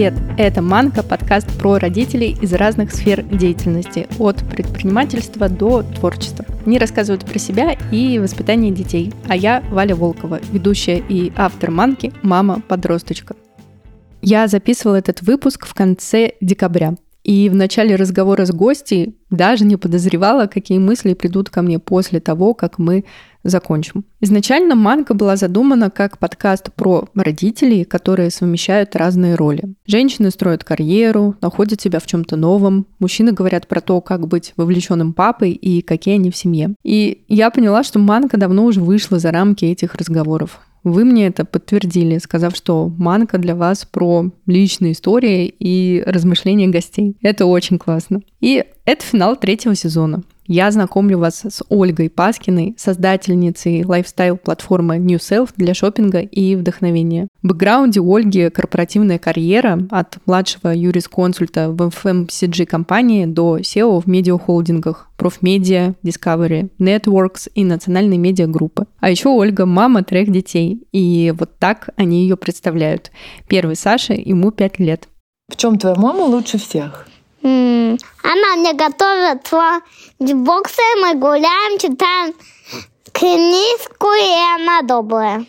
Привет! Это «Манка» – подкаст про родителей из разных сфер деятельности, от предпринимательства до творчества. Они рассказывают про себя и воспитание детей. А я Валя Волкова, ведущая и автор «Манки» «Мама-подросточка». Я записывала этот выпуск в конце декабря. И в начале разговора с гостей даже не подозревала, какие мысли придут ко мне после того, как мы закончим. Изначально «Манка» была задумана как подкаст про родителей, которые совмещают разные роли. Женщины строят карьеру, находят себя в чем-то новом, мужчины говорят про то, как быть вовлеченным папой и какие они в семье. И я поняла, что «Манка» давно уже вышла за рамки этих разговоров. Вы мне это подтвердили, сказав, что манка для вас про личные истории и размышления гостей. Это очень классно. И это финал третьего сезона. Я знакомлю вас с Ольгой Паскиной, создательницей лайфстайл-платформы New Self для шопинга и вдохновения. В бэкграунде Ольги корпоративная карьера от младшего юрисконсульта в FMCG-компании до SEO в медиахолдингах, профмедиа, Discovery, Networks и национальной медиагруппы. А еще Ольга – мама трех детей, и вот так они ее представляют. Первый Саша, ему пять лет. В чем твоя мама лучше всех? Она мне готовит боксы, мы гуляем, читаем книжку, и она добрая.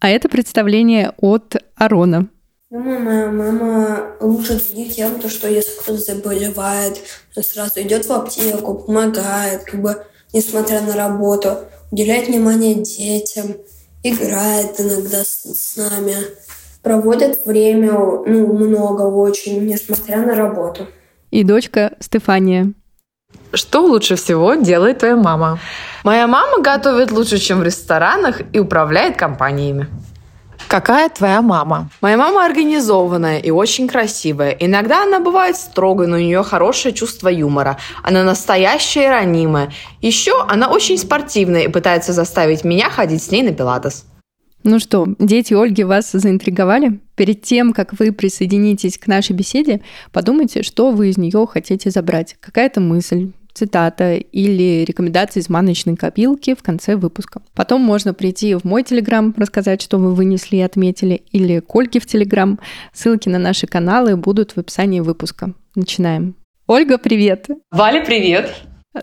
А это представление от Арона. Думаю, моя мама лучше других тем, то, что если кто-то заболевает, сразу идет в аптеку, помогает, как бы, несмотря на работу, уделяет внимание детям, играет иногда с, с нами, проводит время ну, много очень, несмотря на работу и дочка Стефания. Что лучше всего делает твоя мама? Моя мама готовит лучше, чем в ресторанах и управляет компаниями. Какая твоя мама? Моя мама организованная и очень красивая. Иногда она бывает строгой, но у нее хорошее чувство юмора. Она настоящая и ранимая. Еще она очень спортивная и пытается заставить меня ходить с ней на пилатес. Ну что, дети Ольги вас заинтриговали? Перед тем, как вы присоединитесь к нашей беседе, подумайте, что вы из нее хотите забрать. Какая-то мысль, цитата или рекомендация из маночной копилки в конце выпуска. Потом можно прийти в мой телеграм, рассказать, что вы вынесли и отметили, или к Ольге в телеграм. Ссылки на наши каналы будут в описании выпуска. Начинаем. Ольга, привет! Валя, привет!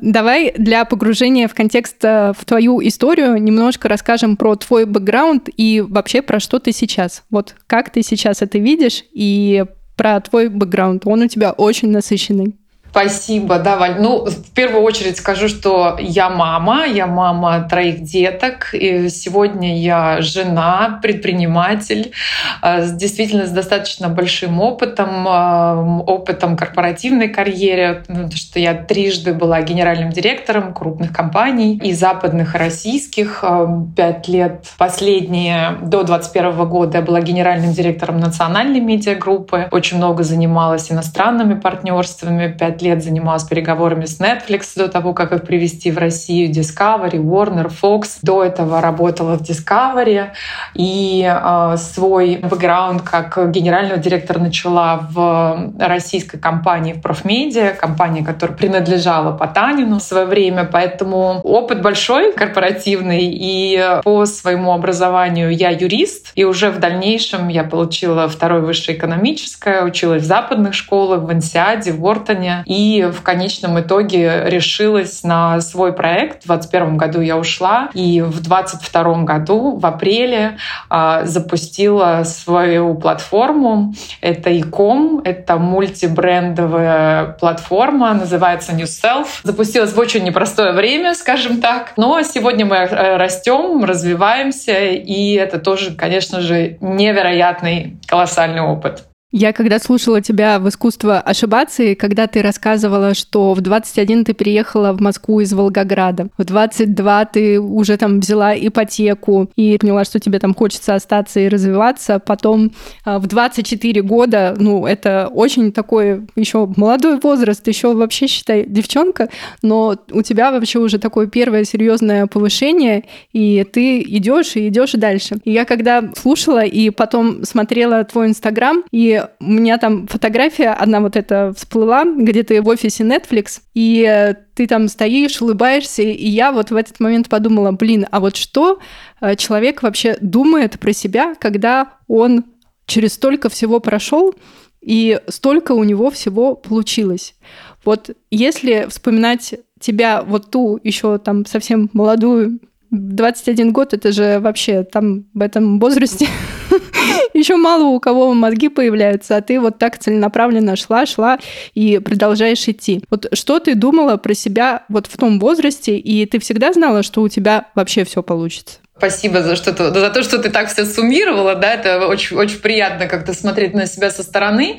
Давай для погружения в контекст э, в твою историю немножко расскажем про твой бэкграунд и вообще про что ты сейчас. Вот как ты сейчас это видишь и про твой бэкграунд. Он у тебя очень насыщенный. Спасибо, да, Валь. Ну, в первую очередь скажу, что я мама, я мама троих деток, и сегодня я жена, предприниматель, э, действительно с достаточно большим опытом, э, опытом корпоративной карьеры, потому что я трижды была генеральным директором крупных компаний и западных, и российских. Э, пять лет последние, до 2021 года я была генеральным директором национальной медиагруппы, очень много занималась иностранными партнерствами, пять лет занималась переговорами с Netflix до того, как их привести в Россию, Discovery, Warner, Fox. До этого работала в Discovery. И э, свой бэкграунд как генерального директора начала в российской компании в Профмедиа, компания, которая принадлежала Потанину в свое время, поэтому опыт большой, корпоративный, и по своему образованию я юрист, и уже в дальнейшем я получила второе высшее экономическое, училась в западных школах, в Ансиаде, в Уортоне, и в конечном итоге решилась на свой проект. В 2021 году я ушла, и в 2022 году, в апреле, а, запустила свою платформу. Это иком, это мультибрендовая платформа, называется New Self. Запустилась в очень непростое время, скажем так. Но сегодня мы э, растем, развиваемся, и это тоже, конечно же, невероятный, колоссальный опыт. Я когда слушала тебя в «Искусство ошибаться», и когда ты рассказывала, что в 21 ты переехала в Москву из Волгограда, в 22 ты уже там взяла ипотеку и поняла, что тебе там хочется остаться и развиваться, потом а, в 24 года, ну, это очень такой еще молодой возраст, еще вообще, считай, девчонка, но у тебя вообще уже такое первое серьезное повышение, и ты идешь и идешь дальше. И я когда слушала и потом смотрела твой Инстаграм, и у меня там фотография одна вот эта всплыла, где ты в офисе Netflix, и ты там стоишь, улыбаешься, и я вот в этот момент подумала, блин, а вот что э, человек вообще думает про себя, когда он через столько всего прошел, и столько у него всего получилось. Вот если вспоминать тебя, вот ту еще там совсем молодую, 21 год, это же вообще там в этом возрасте еще мало у кого мозги появляются, а ты вот так целенаправленно шла, шла и продолжаешь идти. Вот что ты думала про себя вот в том возрасте, и ты всегда знала, что у тебя вообще все получится? Спасибо за, что -то, за то, что ты так все суммировала. Да, это очень, очень приятно как-то смотреть на себя со стороны,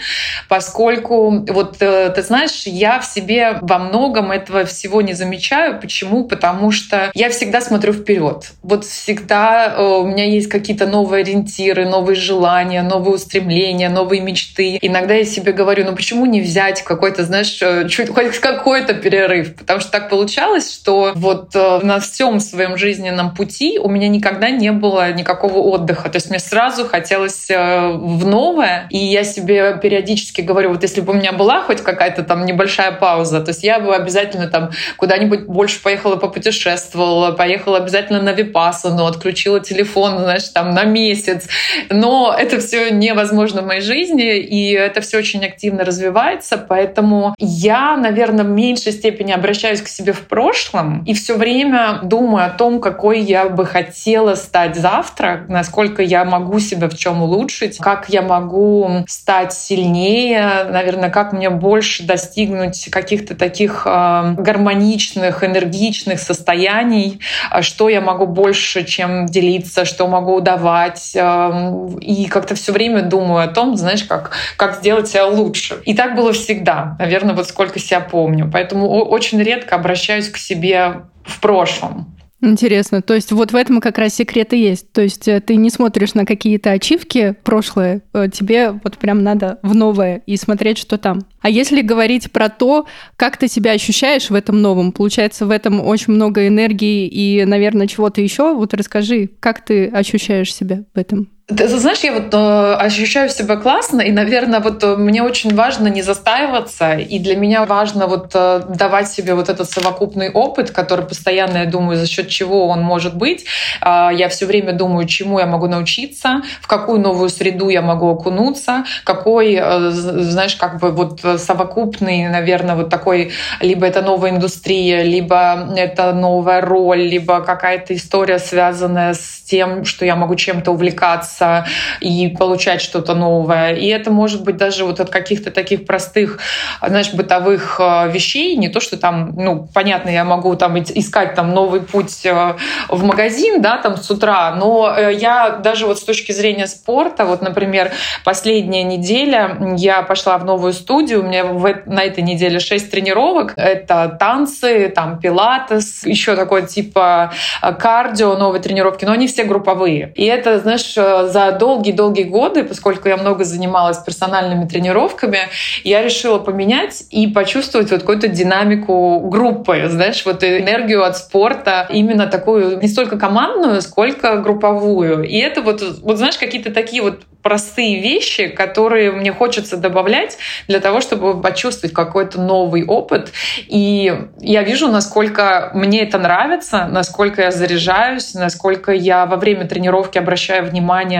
поскольку, вот э, ты знаешь, я в себе во многом этого всего не замечаю. Почему? Потому что я всегда смотрю вперед. Вот всегда э, у меня есть какие-то новые ориентиры, новые желания, новые устремления, новые мечты. Иногда я себе говорю, ну почему не взять какой-то, знаешь, э, чуть хоть какой-то перерыв? Потому что так получалось, что вот на всем своем жизненном пути у меня никогда не было никакого отдыха. То есть мне сразу хотелось э, в новое. И я себе периодически говорю, вот если бы у меня была хоть какая-то там небольшая пауза, то есть я бы обязательно там куда-нибудь больше поехала, попутешествовала, поехала обязательно на Випассану, отключила телефон, знаешь, там на месяц. Но это все невозможно в моей жизни, и это все очень активно развивается, поэтому я, наверное, в меньшей степени обращаюсь к себе в прошлом и все время думаю о том, какой я бы хотела хотела стать завтра, насколько я могу себя в чем улучшить, как я могу стать сильнее, наверное, как мне больше достигнуть каких-то таких э, гармоничных, энергичных состояний, а что я могу больше, чем делиться, что могу давать. Э, и как-то все время думаю о том, знаешь, как, как сделать себя лучше. И так было всегда, наверное, вот сколько себя помню. Поэтому очень редко обращаюсь к себе в прошлом. Интересно. То есть вот в этом как раз секрет и есть. То есть э, ты не смотришь на какие-то ачивки прошлые, э, тебе вот прям надо в новое и смотреть, что там. А если говорить про то, как ты себя ощущаешь в этом новом, получается, в этом очень много энергии и, наверное, чего-то еще. Вот расскажи, как ты ощущаешь себя в этом? Ты, знаешь, я вот э, ощущаю себя классно, и, наверное, вот э, мне очень важно не застаиваться, и для меня важно вот э, давать себе вот этот совокупный опыт, который постоянно, я думаю, за счет чего он может быть. Э, я все время думаю, чему я могу научиться, в какую новую среду я могу окунуться, какой, э, знаешь, как бы вот совокупный, наверное, вот такой, либо это новая индустрия, либо это новая роль, либо какая-то история, связанная с тем, что я могу чем-то увлекаться, развиваться и получать что-то новое. И это может быть даже вот от каких-то таких простых, знаешь, бытовых э, вещей, не то, что там, ну, понятно, я могу там искать там новый путь э, в магазин, да, там с утра, но э, я даже вот с точки зрения спорта, вот, например, последняя неделя я пошла в новую студию, у меня в, на этой неделе шесть тренировок, это танцы, там пилатес, еще такой типа кардио, новые тренировки, но они все групповые. И это, знаешь, за долгие-долгие годы, поскольку я много занималась персональными тренировками, я решила поменять и почувствовать вот какую-то динамику группы, знаешь, вот энергию от спорта, именно такую не столько командную, сколько групповую. И это вот, вот знаешь, какие-то такие вот простые вещи, которые мне хочется добавлять для того, чтобы почувствовать какой-то новый опыт. И я вижу, насколько мне это нравится, насколько я заряжаюсь, насколько я во время тренировки обращаю внимание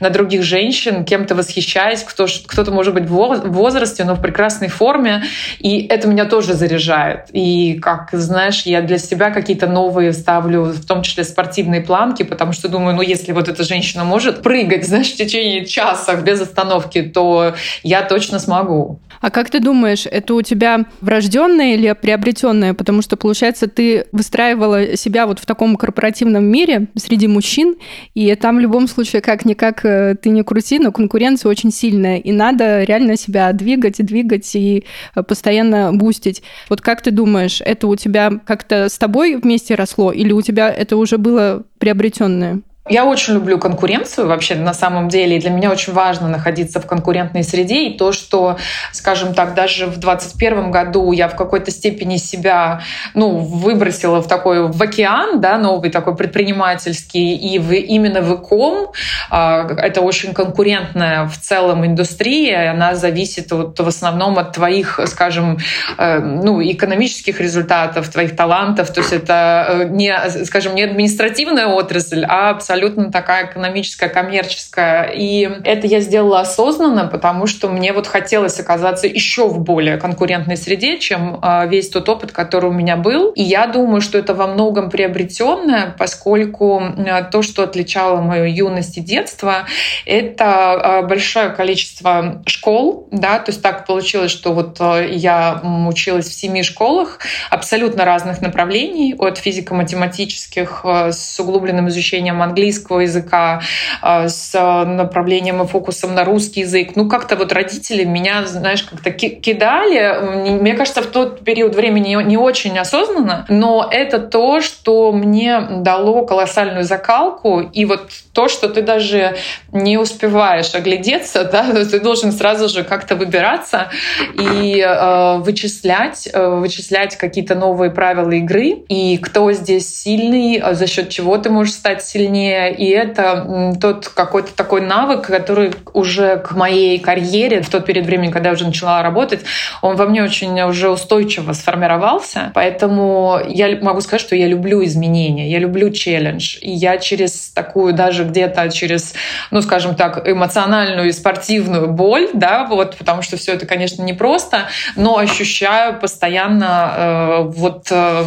на других женщин, кем-то восхищаюсь, кто, кто-то может быть в возрасте, но в прекрасной форме. И это меня тоже заряжает. И, как знаешь, я для себя какие-то новые ставлю, в том числе спортивные планки, потому что думаю, ну если вот эта женщина может прыгать, знаешь, в течение часах без остановки, то я точно смогу. А как ты думаешь, это у тебя врожденное или приобретенное? Потому что, получается, ты выстраивала себя вот в таком корпоративном мире среди мужчин, и там в любом случае, как-никак э, ты не крути, но конкуренция очень сильная, и надо реально себя двигать и двигать, и э, постоянно бустить. Вот как ты думаешь, это у тебя как-то с тобой вместе росло, или у тебя это уже было приобретенное? Я очень люблю конкуренцию вообще на самом деле, и для меня очень важно находиться в конкурентной среде, и то, что, скажем так, даже в 2021 году я в какой-то степени себя ну, выбросила в такой в океан, да, новый такой предпринимательский, и в, именно в ИКОМ, а, это очень конкурентная в целом индустрия, она зависит вот, в основном от твоих, скажем, э, ну, экономических результатов, твоих талантов, то есть это э, не, скажем, не административная отрасль, а абсолютно абсолютно такая экономическая, коммерческая. И это я сделала осознанно, потому что мне вот хотелось оказаться еще в более конкурентной среде, чем а, весь тот опыт, который у меня был. И я думаю, что это во многом приобретенное, поскольку то, что отличало мою юность и детство, это большое количество школ, да, то есть так получилось, что вот я училась в семи школах абсолютно разных направлений, от физико-математических с углубленным изучением английского языка, э, с направлением и фокусом на русский язык. Ну, как-то вот родители меня, знаешь, как-то кидали. Мне кажется, в тот период времени не очень осознанно, но это то, что мне дало колоссальную закалку. И вот то, что ты даже не успеваешь оглядеться, да, ты должен сразу же как-то выбираться и э, вычислять, э, вычислять какие-то новые правила игры и кто здесь сильный, а за счет чего ты можешь стать сильнее. И это тот какой-то такой навык, который уже к моей карьере в тот период времени, когда я уже начала работать, он во мне очень уже устойчиво сформировался. Поэтому я могу сказать, что я люблю изменения, я люблю челлендж. И я через такую даже где-то через, ну, скажем так, эмоциональную и спортивную боль, да, вот, потому что все это, конечно, непросто, но ощущаю постоянно э, вот э,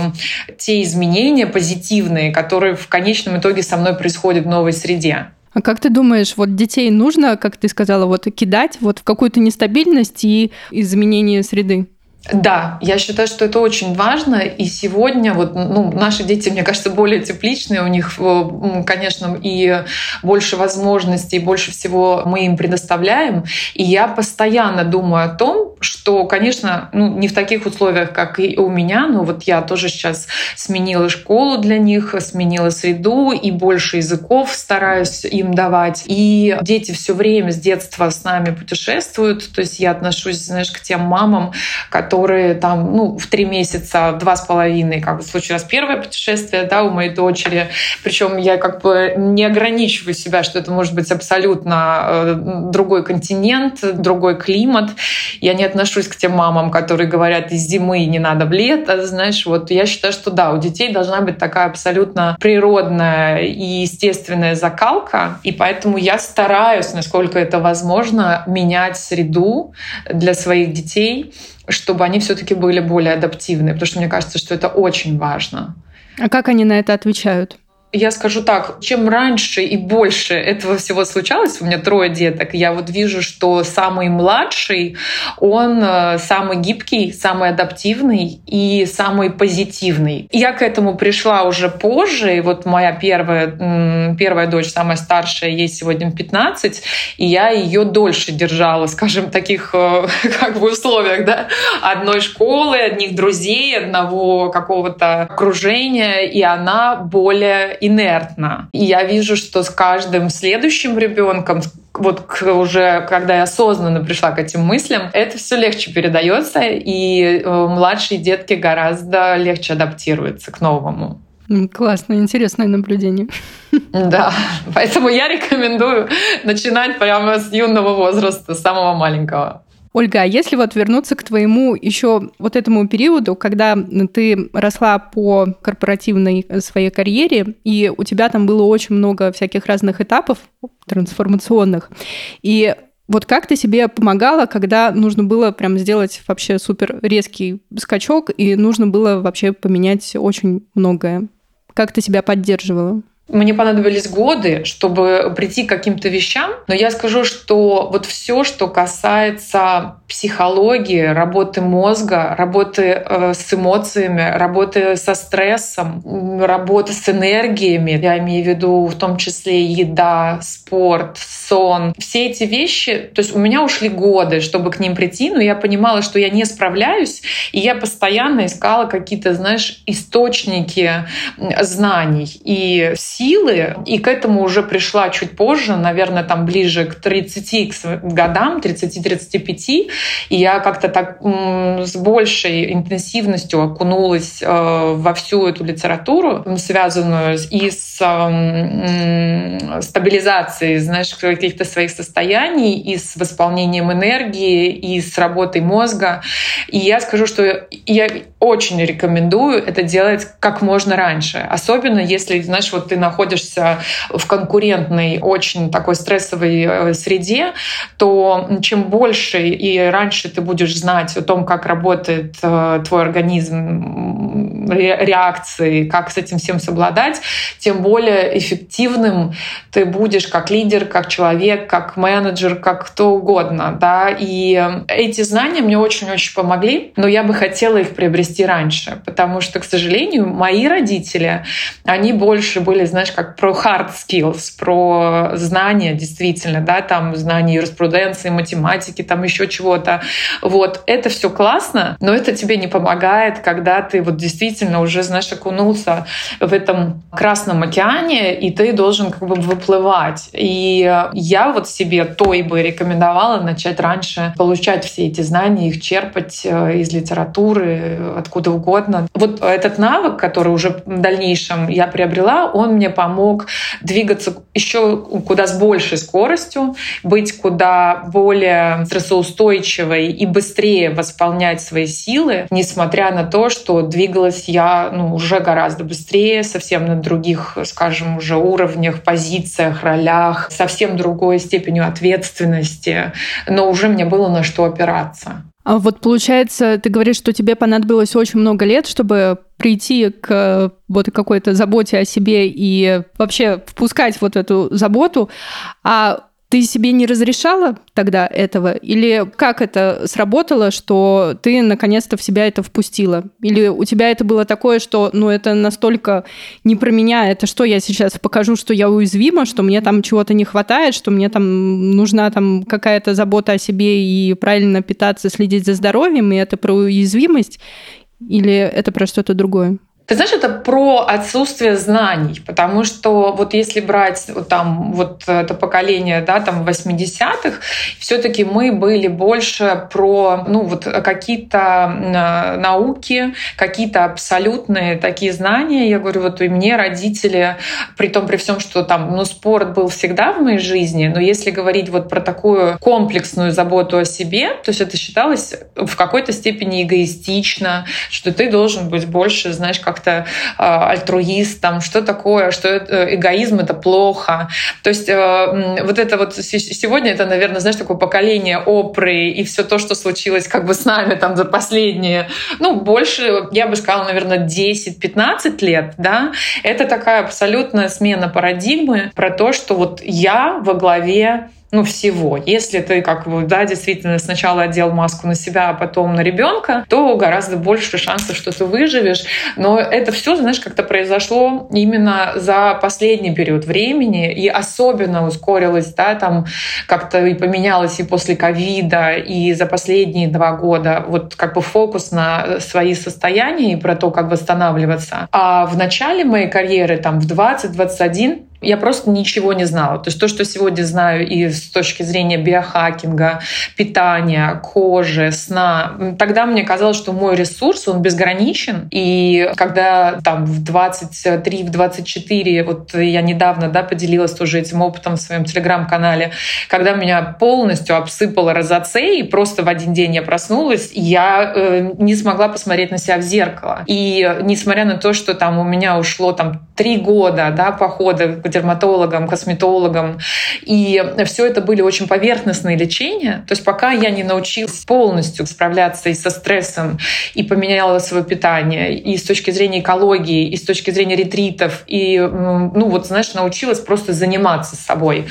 те изменения позитивные, которые в конечном итоге со мной происходят в новой среде. А как ты думаешь, вот детей нужно, как ты сказала, вот кидать вот в какую-то нестабильность и изменение среды? Да, я считаю, что это очень важно. И сегодня вот, ну, наши дети, мне кажется, более тепличные. У них, э, конечно, и больше возможностей, больше всего мы им предоставляем. И я постоянно думаю о том, что, конечно, ну, не в таких условиях, как и у меня, но вот я тоже сейчас сменила школу для них, сменила среду и больше языков стараюсь им давать. И дети все время с детства с нами путешествуют. То есть я отношусь, знаешь, к тем мамам, которые которые там, ну, в три месяца, два с половиной, как бы случилось первое путешествие, да, у моей дочери. Причем я как бы не ограничиваю себя, что это может быть абсолютно э, другой континент, другой климат. Я не отношусь к тем мамам, которые говорят, из зимы не надо в лето, знаешь, вот я считаю, что да, у детей должна быть такая абсолютно природная и естественная закалка, и поэтому я стараюсь, насколько это возможно, менять среду для своих детей, чтобы они все-таки были более адаптивны, потому что мне кажется, что это очень важно. А как они на это отвечают? Я скажу так, чем раньше и больше этого всего случалось, у меня трое деток, я вот вижу, что самый младший, он э, самый гибкий, самый адаптивный и самый позитивный. Я к этому пришла уже позже, и вот моя первая, первая дочь, самая старшая, ей сегодня 15, и я ее дольше держала, скажем, таких э, как бы условиях, да, одной школы, одних друзей, одного какого-то окружения, и она более инертно. И я вижу, что с каждым следующим ребенком, вот уже когда я осознанно пришла к этим мыслям, это все легче передается, и э, младшие детки гораздо легче адаптируются к новому. Классно, интересное наблюдение. Да, поэтому я рекомендую начинать прямо с юного возраста, с самого маленького. Ольга, а если вот вернуться к твоему еще вот этому периоду, когда ты росла по корпоративной своей карьере, и у тебя там было очень много всяких разных этапов трансформационных, и вот как ты себе помогала, когда нужно было прям сделать вообще супер резкий скачок, и нужно было вообще поменять очень многое? Как ты себя поддерживала? Мне понадобились годы, чтобы прийти к каким-то вещам, но я скажу, что вот все, что касается психологии, работы мозга, работы э, с эмоциями, работы со стрессом, работы с энергиями, я имею в виду в том числе еда, спорт, сон, все эти вещи, то есть у меня ушли годы, чтобы к ним прийти, но я понимала, что я не справляюсь, и я постоянно искала какие-то, знаешь, источники знаний. И силы, и к этому уже пришла чуть позже, наверное, там ближе к 30 годам, 30-35, и я как-то так с большей интенсивностью окунулась э, во всю эту литературу, связанную и с стабилизацией, знаешь, каких-то своих состояний, и с восполнением энергии, и с работой мозга. И я скажу, что я очень рекомендую это делать как можно раньше. Особенно если, знаешь, вот ты на находишься в конкурентной, очень такой стрессовой э, среде, то чем больше и раньше ты будешь знать о том, как работает э, твой организм, реакции, как с этим всем совладать, тем более эффективным ты будешь как лидер, как человек, как менеджер, как кто угодно. Да? И эти знания мне очень-очень помогли, но я бы хотела их приобрести раньше, потому что, к сожалению, мои родители, они больше были, знаешь, как про hard skills, про знания действительно, да, там знания юриспруденции, математики, там еще чего-то. Вот, это все классно, но это тебе не помогает, когда ты вот действительно уже, знаешь, окунулся в этом Красном океане, и ты должен как бы выплывать. И я вот себе той бы рекомендовала начать раньше получать все эти знания, их черпать э, из литературы, откуда угодно. Вот этот навык, который уже в дальнейшем я приобрела, он мне помог двигаться еще куда с большей скоростью, быть куда более стрессоустойчивой и быстрее восполнять свои силы, несмотря на то, что двигалась я ну, уже гораздо быстрее, совсем на других, скажем, уже уровнях, позициях, ролях, совсем другой степенью ответственности, но уже мне было на что опираться. А вот получается, ты говоришь, что тебе понадобилось очень много лет, чтобы прийти к вот какой-то заботе о себе и вообще впускать вот эту заботу. А ты себе не разрешала тогда этого? Или как это сработало, что ты наконец-то в себя это впустила? Или у тебя это было такое, что ну это настолько не про меня, это что я сейчас покажу, что я уязвима, что мне там чего-то не хватает, что мне там нужна там какая-то забота о себе и правильно питаться, следить за здоровьем, и это про уязвимость? Или это про что-то другое? Ты знаешь, это про отсутствие знаний, потому что вот если брать вот там вот это поколение, да, там 80-х, все таки мы были больше про, ну, вот какие-то науки, какие-то абсолютные такие знания. Я говорю, вот и мне родители, при том, при всем, что там, ну, спорт был всегда в моей жизни, но если говорить вот про такую комплексную заботу о себе, то есть это считалось в какой-то степени эгоистично, что ты должен быть больше, знаешь, как как-то э, альтруист, там, что такое, что это, эгоизм — это плохо. То есть э, вот это вот сегодня это, наверное, знаешь, такое поколение опры и все то, что случилось как бы с нами там за последние, ну, больше, я бы сказала, наверное, 10-15 лет, да, это такая абсолютная смена парадигмы про то, что вот я во главе ну, всего. Если ты, как бы, да, действительно сначала одел маску на себя, а потом на ребенка, то гораздо больше шансов, что ты выживешь. Но это все, знаешь, как-то произошло именно за последний период времени и особенно ускорилось, да, там как-то и поменялось и после ковида, и за последние два года вот как бы фокус на свои состояния и про то, как восстанавливаться. А в начале моей карьеры, там, в 20-21, я просто ничего не знала. То есть то, что сегодня знаю и с точки зрения биохакинга, питания, кожи, сна, тогда мне казалось, что мой ресурс, он безграничен. И когда там в 23, в 24, вот я недавно да, поделилась тоже этим опытом в своем телеграм-канале, когда меня полностью обсыпало розоцей, и просто в один день я проснулась, я э, не смогла посмотреть на себя в зеркало. И несмотря на то, что там у меня ушло там три года да, похода к дерматологам, косметологам. И все это были очень поверхностные лечения. То есть пока я не научилась полностью справляться и со стрессом, и поменяла свое питание, и с точки зрения экологии, и с точки зрения ретритов, и, ну вот, знаешь, научилась просто заниматься собой.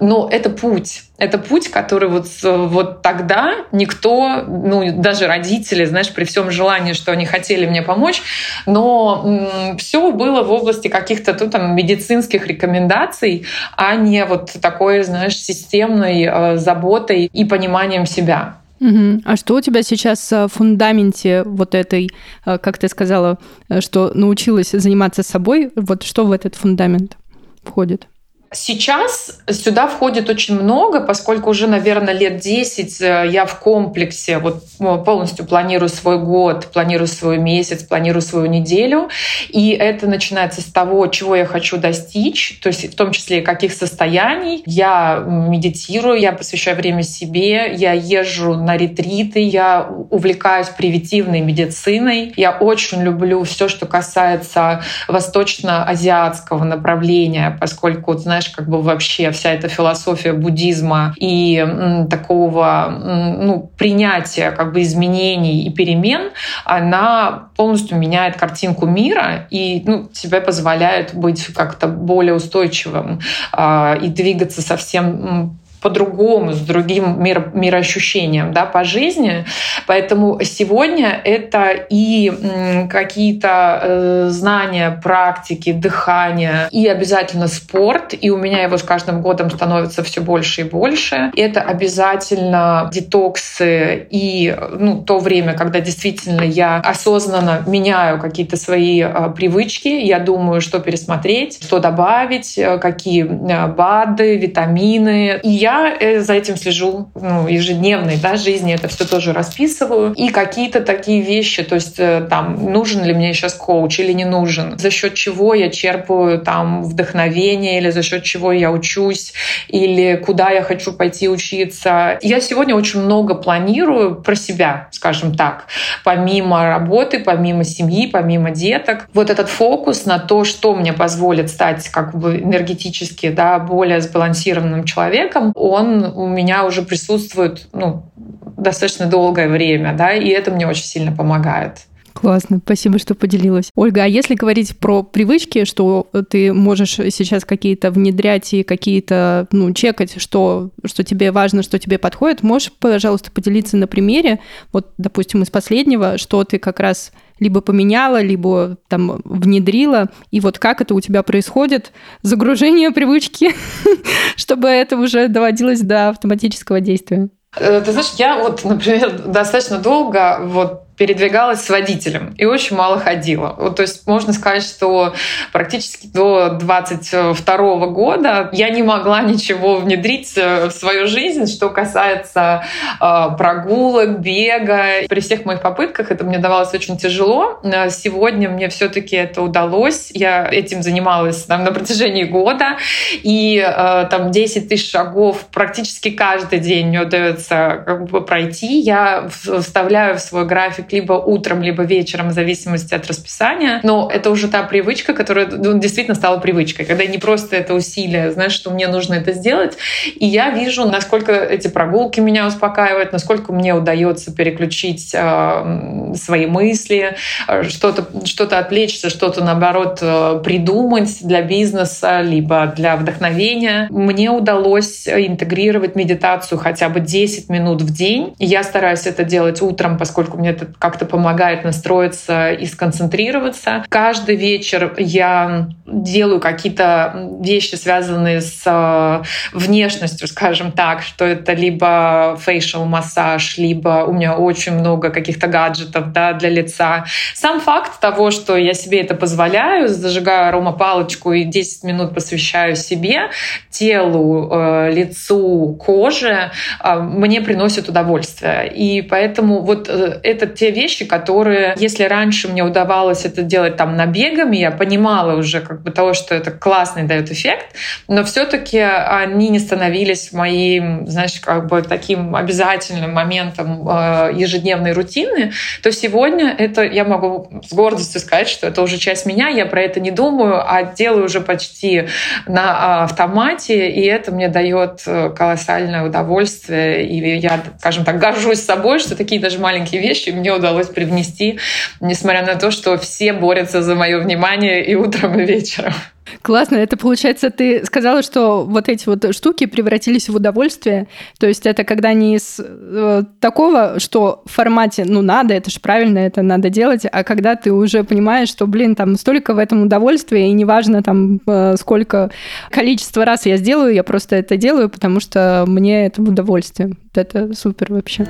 Но это путь. Это путь, который вот, вот тогда никто, ну, даже родители, знаешь, при всем желании, что они хотели мне помочь, но все было в области каких-то тут там медицинских рекомендаций, а не вот такой, знаешь, системной э, заботой и пониманием себя. Угу. А что у тебя сейчас в фундаменте вот этой, э, как ты сказала, э, что научилась заниматься собой, вот что в этот фундамент входит? Сейчас сюда входит очень много, поскольку уже, наверное, лет 10 э, я в комплексе вот полностью планирую свой год, планирую свой месяц, планирую свою неделю. И это начинается с того, чего я хочу достичь, то есть в том числе каких состояний. Я медитирую, я посвящаю время себе, я езжу на ретриты, я увлекаюсь превентивной медициной. Я очень люблю все, что касается восточно-азиатского направления, поскольку, знаешь, знаешь, как бы вообще вся эта философия буддизма и такого ну, принятия как бы изменений и перемен, она полностью меняет картинку мира и ну, тебе позволяет быть как-то более устойчивым э, и двигаться совсем по-другому, с другим мир, мироощущением да, по жизни. Поэтому сегодня это и какие-то э, знания, практики, дыхание, и обязательно спорт. И у меня его с каждым годом становится все больше и больше. Это обязательно детоксы и ну, то время, когда действительно я осознанно меняю какие-то свои э, привычки. Я думаю, что пересмотреть, что добавить, э, какие э, БАДы, витамины. И я я э, за этим слежу ну, ежедневной да, жизни, это все тоже расписываю. И какие-то такие вещи, то есть э, там, нужен ли мне сейчас коуч или не нужен, за счет чего я черпаю там вдохновение, или за счет чего я учусь, или куда я хочу пойти учиться. Я сегодня очень много планирую про себя, скажем так, помимо работы, помимо семьи, помимо деток. Вот этот фокус на то, что мне позволит стать как бы энергетически да, более сбалансированным человеком, он у меня уже присутствует ну, достаточно долгое время, да, и это мне очень сильно помогает. Классно, спасибо, что поделилась. Ольга, а если говорить про привычки, что ты можешь сейчас какие-то внедрять и какие-то, ну, чекать, что, что тебе важно, что тебе подходит, можешь, пожалуйста, поделиться на примере, вот, допустим, из последнего, что ты как раз либо поменяла, либо там внедрила, и вот как это у тебя происходит, загружение привычки, чтобы это уже доводилось до автоматического действия? Э, ты знаешь, я вот, например, достаточно долго вот передвигалась с водителем и очень мало ходила. Вот, то есть можно сказать, что практически до 22 года я не могла ничего внедрить э, в свою жизнь, что касается э, прогулок, бега. При всех моих попытках это мне давалось очень тяжело. Э, сегодня мне все-таки это удалось. Я этим занималась там, на протяжении года. И э, там 10 тысяч шагов практически каждый день мне удается как бы, пройти. Я вставляю в свой график либо утром, либо вечером, в зависимости от расписания. Но это уже та привычка, которая ну, действительно стала привычкой, когда не просто это усилие, знаешь, что мне нужно это сделать. И я вижу, насколько эти прогулки меня успокаивают, насколько мне удается переключить э, свои мысли, что-то что отвлечься, что-то, наоборот, э, придумать для бизнеса, либо для вдохновения. Мне удалось интегрировать медитацию хотя бы 10 минут в день. Я стараюсь это делать утром, поскольку мне это как-то помогает настроиться и сконцентрироваться. Каждый вечер я делаю какие-то вещи, связанные с э, внешностью, скажем так, что это либо facial массаж, либо у меня очень много каких-то гаджетов да, для лица. Сам факт того, что я себе это позволяю, зажигаю аромапалочку и 10 минут посвящаю себе, телу, э, лицу, коже, э, мне приносит удовольствие. И поэтому вот это те вещи, которые, если раньше мне удавалось это делать там набегами, я понимала уже как бы того, что это классный дает эффект, но все-таки они не становились моим, знаешь, как бы таким обязательным моментом э, ежедневной рутины, то сегодня это я могу с гордостью сказать, что это уже часть меня, я про это не думаю, а делаю уже почти на автомате, и это мне дает э, колоссальное удовольствие, и я, скажем так, горжусь собой, что такие даже маленькие вещи мне удалось привнести, несмотря на то, что все борются за мое внимание и утром, и вечером. Классно. Это получается, ты сказала, что вот эти вот штуки превратились в удовольствие. То есть это когда не из э, такого, что в формате, ну надо, это же правильно, это надо делать, а когда ты уже понимаешь, что, блин, там столько в этом удовольствия, и неважно там э, сколько количество раз я сделаю, я просто это делаю, потому что мне это удовольствие. Это супер вообще.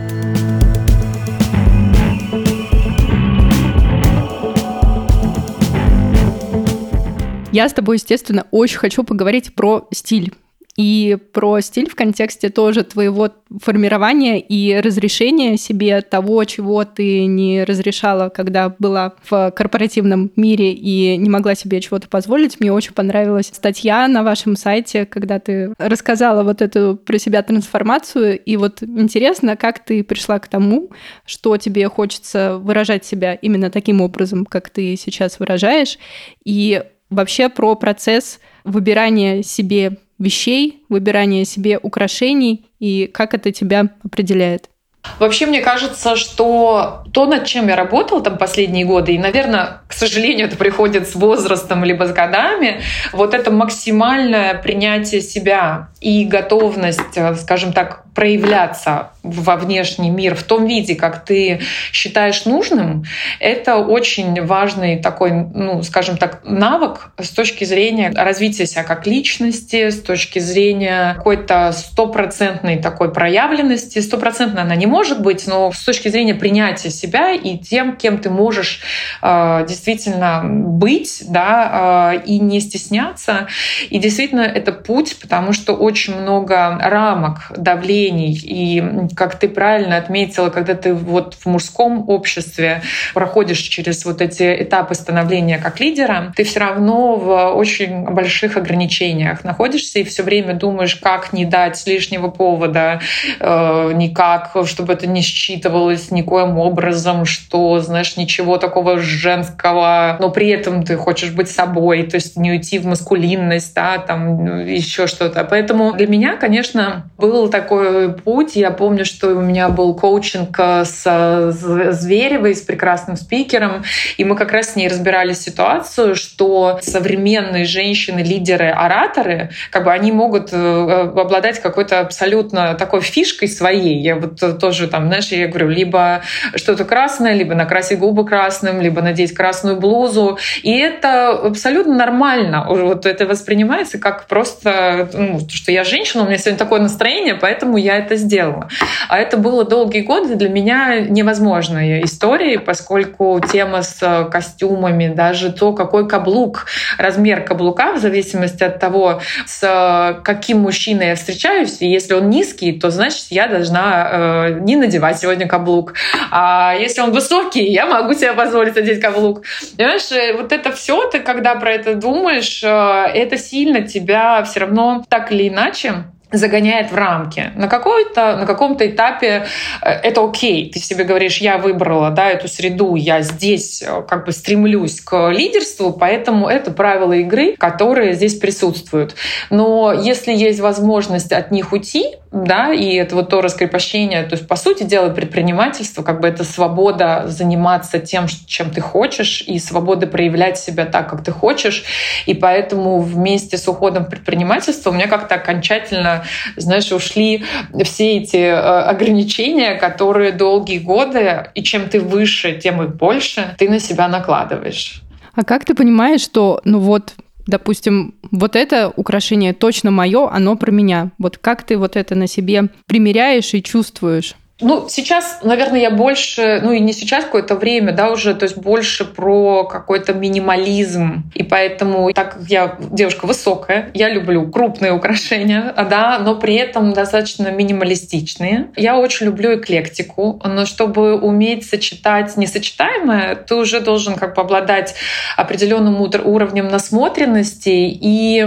Я с тобой, естественно, очень хочу поговорить про стиль и про стиль в контексте тоже твоего формирования и разрешения себе того, чего ты не разрешала, когда была в корпоративном мире и не могла себе чего-то позволить. Мне очень понравилась статья на вашем сайте, когда ты рассказала вот эту про себя трансформацию. И вот интересно, как ты пришла к тому, что тебе хочется выражать себя именно таким образом, как ты сейчас выражаешь, и вообще про процесс выбирания себе вещей, выбирания себе украшений и как это тебя определяет? Вообще, мне кажется, что то, над чем я работала там последние годы, и, наверное, к сожалению, это приходит с возрастом либо с годами, вот это максимальное принятие себя и готовность, э, скажем так, проявляться во внешний мир в том виде, как ты считаешь нужным, это очень важный такой, ну, скажем так, навык с точки зрения развития себя как личности, с точки зрения какой-то стопроцентной такой проявленности. Стопроцентно она не может быть, но с точки зрения принятия себя и тем, кем ты можешь э, действительно быть, да, э, и не стесняться. И действительно это путь, потому что очень много рамок, поколений. И, как ты правильно отметила, когда ты вот в мужском обществе проходишь через вот эти этапы становления как лидера, ты все равно в очень больших ограничениях находишься и все время думаешь, как не дать лишнего повода, э, никак, чтобы это не считывалось никоим образом, что, знаешь, ничего такого женского, но при этом ты хочешь быть собой, то есть не уйти в маскулинность, да, там ну, еще что-то. Поэтому для меня, конечно, был такой путь. Я помню, что у меня был коучинг э, с Зверевой, с прекрасным спикером, и мы как раз с ней разбирали ситуацию, что современные женщины, лидеры, ораторы, как бы они могут э, обладать какой-то абсолютно такой фишкой своей. Я вот тоже там, знаешь, я говорю, либо что-то красное, либо накрасить губы красным, либо надеть красную блузу. И это абсолютно нормально. Вот это воспринимается как просто, ну, что я женщина, у меня сегодня такое настроение, поэтому я это сделала. А это было долгие годы для меня невозможной историей, поскольку тема с костюмами, даже то, какой каблук, размер каблука, в зависимости от того, с каким мужчиной я встречаюсь, и если он низкий, то значит я должна э, не надевать сегодня каблук. А если он высокий, я могу себе позволить одеть каблук. Понимаешь, э, вот это все, ты когда про это думаешь, э, это сильно тебя все равно так или иначе загоняет в рамки. На, какой-то, на каком-то этапе э, это окей. Ты себе говоришь, я выбрала да, эту среду, я здесь э, как бы стремлюсь к лидерству, поэтому это правила игры, которые здесь присутствуют. Но если есть возможность от них уйти, да, и это вот то раскрепощение, то есть, по сути дела, предпринимательство, как бы это свобода заниматься тем, чем ты хочешь, и свобода проявлять себя так, как ты хочешь, и поэтому вместе с уходом в предпринимательство у меня как-то окончательно, знаешь, ушли все эти э, ограничения, которые долгие годы, и чем ты выше, тем и больше ты на себя накладываешь. А как ты понимаешь, что, ну вот, допустим, вот это украшение точно мое, оно про меня. Вот как ты вот это на себе примеряешь и чувствуешь? Ну, сейчас, наверное, я больше, ну и не сейчас, какое-то время, да, уже, то есть больше про какой-то минимализм. И поэтому, так как я девушка высокая, я люблю крупные украшения, да, но при этом достаточно минималистичные. Я очень люблю эклектику, но чтобы уметь сочетать несочетаемое, ты уже должен как бы обладать определенным уровнем насмотренности и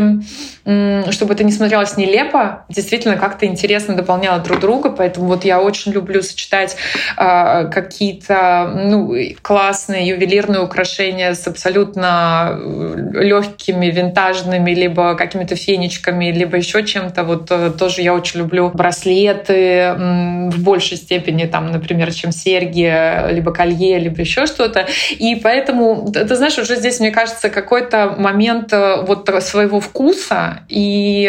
чтобы это не смотрелось нелепо, действительно как-то интересно дополняло друг друга, поэтому вот я очень люблю сочетать э, какие-то ну, классные ювелирные украшения с абсолютно э, легкими, винтажными, либо какими-то фенечками, либо еще чем-то. Вот э, тоже я очень люблю браслеты в большей степени, там, например, чем серьги, либо колье, либо еще что-то. И поэтому, ты знаешь, уже здесь, мне кажется, какой-то момент э, вот своего вкуса, и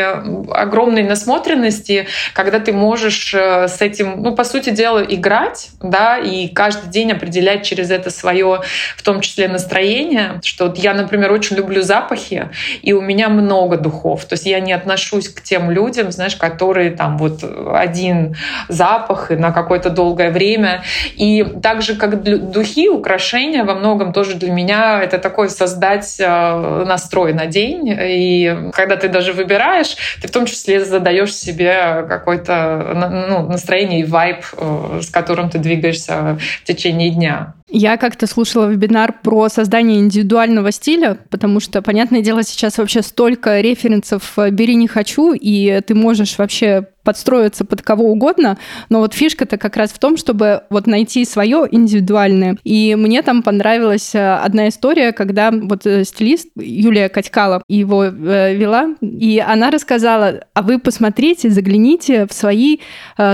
огромной насмотренности, когда ты можешь с этим, ну, по сути сути дела, играть, да, и каждый день определять через это свое, в том числе настроение, что вот я, например, очень люблю запахи, и у меня много духов. То есть я не отношусь к тем людям, знаешь, которые там вот один запах на какое-то долгое время. И так же, как духи, украшения во многом тоже для меня это такой создать э, настрой на день. И когда ты даже выбираешь, ты в том числе задаешь себе какое-то ну, настроение и вайб, с которым ты двигаешься в течение дня. Я как-то слушала вебинар про создание индивидуального стиля, потому что, понятное дело, сейчас вообще столько референсов э, «бери, не хочу», и ты можешь вообще подстроиться под кого угодно, но вот фишка-то как раз в том, чтобы вот найти свое индивидуальное. И мне там понравилась э, одна история, когда вот э, стилист Юлия Катькала его э, вела, и она рассказала, а вы посмотрите, загляните в свои